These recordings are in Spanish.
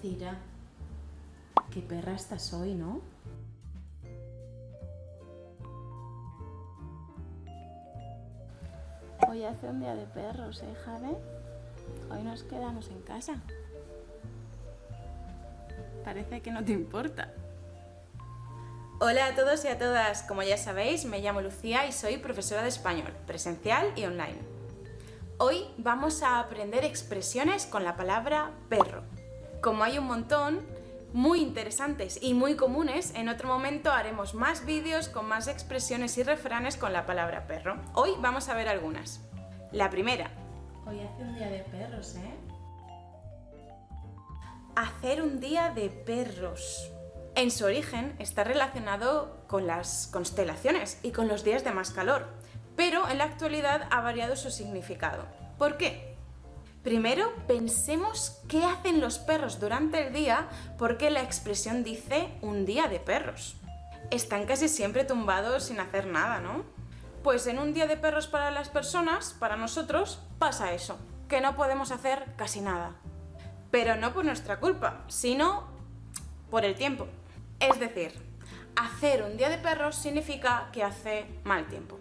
Cira, qué perra estás hoy, ¿no? Hoy hace un día de perros, ¿eh, Jade? Hoy nos quedamos en casa. Parece que no te importa. Hola a todos y a todas, como ya sabéis, me llamo Lucía y soy profesora de español, presencial y online. Hoy vamos a aprender expresiones con la palabra perro. Como hay un montón, muy interesantes y muy comunes, en otro momento haremos más vídeos con más expresiones y refranes con la palabra perro. Hoy vamos a ver algunas. La primera. Hoy hace un día de perros, ¿eh? Hacer un día de perros. En su origen está relacionado con las constelaciones y con los días de más calor, pero en la actualidad ha variado su significado. ¿Por qué? Primero, pensemos qué hacen los perros durante el día porque la expresión dice un día de perros. Están casi siempre tumbados sin hacer nada, ¿no? Pues en un día de perros para las personas, para nosotros, pasa eso, que no podemos hacer casi nada. Pero no por nuestra culpa, sino por el tiempo. Es decir, hacer un día de perros significa que hace mal tiempo.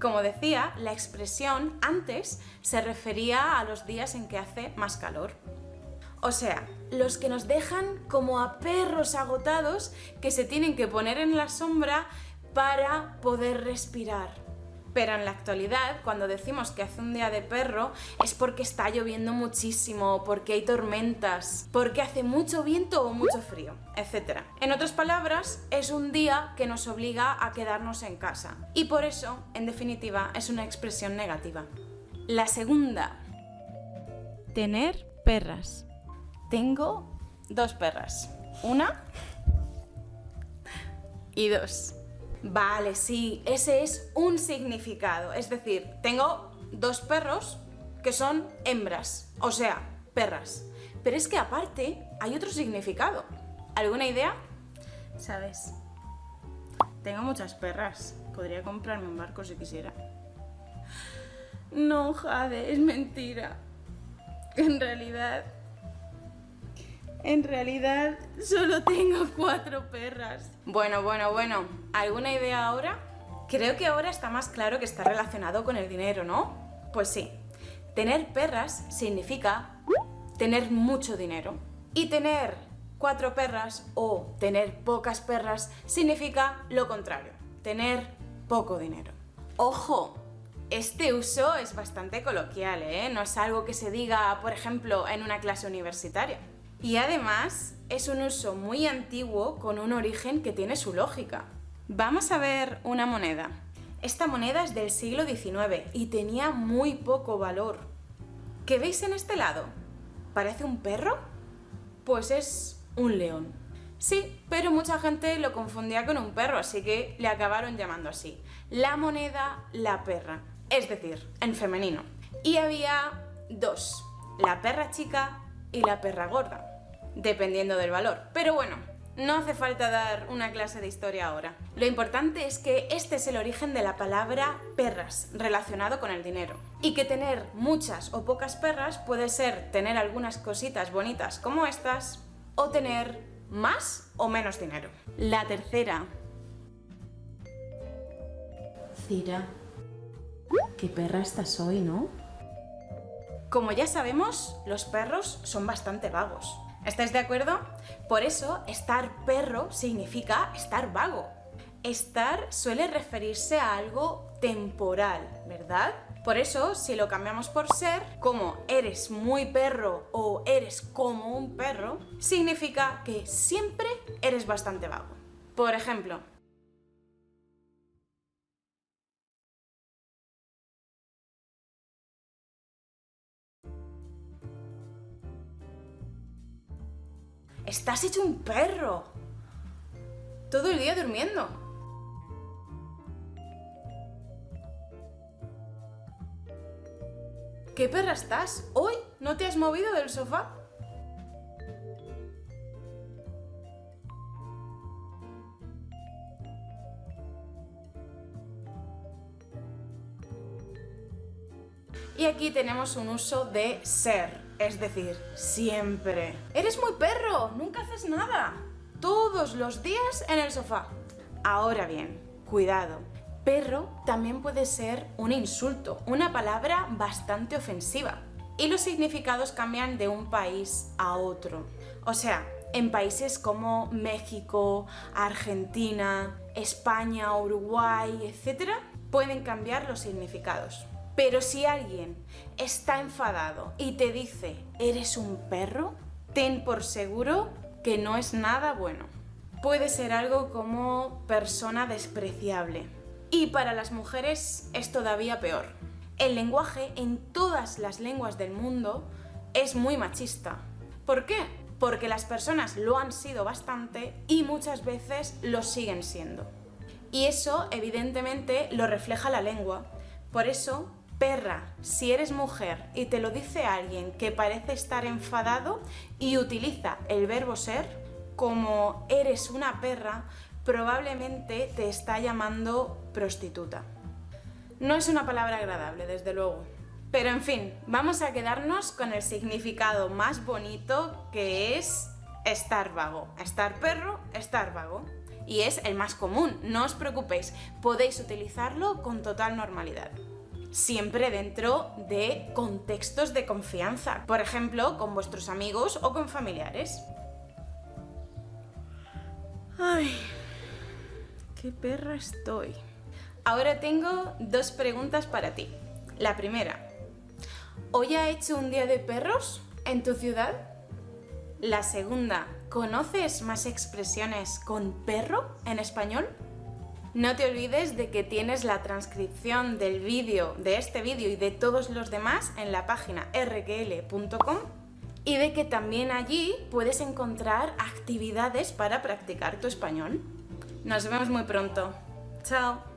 Como decía, la expresión antes se refería a los días en que hace más calor. O sea, los que nos dejan como a perros agotados que se tienen que poner en la sombra para poder respirar. Pero en la actualidad, cuando decimos que hace un día de perro, es porque está lloviendo muchísimo, porque hay tormentas, porque hace mucho viento o mucho frío, etc. En otras palabras, es un día que nos obliga a quedarnos en casa. Y por eso, en definitiva, es una expresión negativa. La segunda. Tener perras. Tengo dos perras. Una y dos. Vale, sí, ese es un significado. Es decir, tengo dos perros que son hembras, o sea, perras. Pero es que aparte hay otro significado. ¿Alguna idea? ¿Sabes? Tengo muchas perras. Podría comprarme un barco si quisiera. No, Jade, es mentira. En realidad... En realidad solo tengo cuatro perras. Bueno, bueno, bueno. ¿Alguna idea ahora? Creo que ahora está más claro que está relacionado con el dinero, ¿no? Pues sí. Tener perras significa tener mucho dinero. Y tener cuatro perras o tener pocas perras significa lo contrario, tener poco dinero. Ojo, este uso es bastante coloquial, ¿eh? No es algo que se diga, por ejemplo, en una clase universitaria. Y además es un uso muy antiguo con un origen que tiene su lógica. Vamos a ver una moneda. Esta moneda es del siglo XIX y tenía muy poco valor. ¿Qué veis en este lado? ¿Parece un perro? Pues es un león. Sí, pero mucha gente lo confundía con un perro, así que le acabaron llamando así. La moneda, la perra. Es decir, en femenino. Y había dos, la perra chica y la perra gorda dependiendo del valor. Pero bueno, no hace falta dar una clase de historia ahora. Lo importante es que este es el origen de la palabra perras, relacionado con el dinero. Y que tener muchas o pocas perras puede ser tener algunas cositas bonitas como estas o tener más o menos dinero. La tercera. Cira, qué perra estás hoy, ¿no? Como ya sabemos, los perros son bastante vagos. ¿Estáis de acuerdo? Por eso, estar perro significa estar vago. Estar suele referirse a algo temporal, ¿verdad? Por eso, si lo cambiamos por ser, como eres muy perro o eres como un perro, significa que siempre eres bastante vago. Por ejemplo, Estás hecho un perro. Todo el día durmiendo. ¿Qué perra estás? ¿Hoy no te has movido del sofá? Y aquí tenemos un uso de ser Es decir, siempre. Eres muy perro, nunca haces nada. Todos los días en el sofá. Ahora bien, cuidado. Perro también puede ser un insulto, una palabra bastante ofensiva. Y los significados cambian de un país a otro. O sea, en países como México, Argentina, España, Uruguay, etc., pueden cambiar los significados. Pero si alguien está enfadado y te dice, eres un perro, ten por seguro que no es nada bueno. Puede ser algo como persona despreciable. Y para las mujeres es todavía peor. El lenguaje en todas las lenguas del mundo es muy machista. ¿Por qué? Porque las personas lo han sido bastante y muchas veces lo siguen siendo. Y eso evidentemente lo refleja la lengua. Por eso Perra, si eres mujer y te lo dice alguien que parece estar enfadado y utiliza el verbo ser, como eres una perra, probablemente te está llamando prostituta. No es una palabra agradable, desde luego. Pero en fin, vamos a quedarnos con el significado más bonito que es estar vago. Estar perro, estar vago. Y es el más común, no os preocupéis, podéis utilizarlo con total normalidad siempre dentro de contextos de confianza, por ejemplo, con vuestros amigos o con familiares. Ay, qué perra estoy. Ahora tengo dos preguntas para ti. La primera, ¿hoy ha hecho un día de perros en tu ciudad? La segunda, ¿conoces más expresiones con perro en español? No te olvides de que tienes la transcripción del vídeo, de este vídeo y de todos los demás en la página rql.com y de que también allí puedes encontrar actividades para practicar tu español. Nos vemos muy pronto. Chao.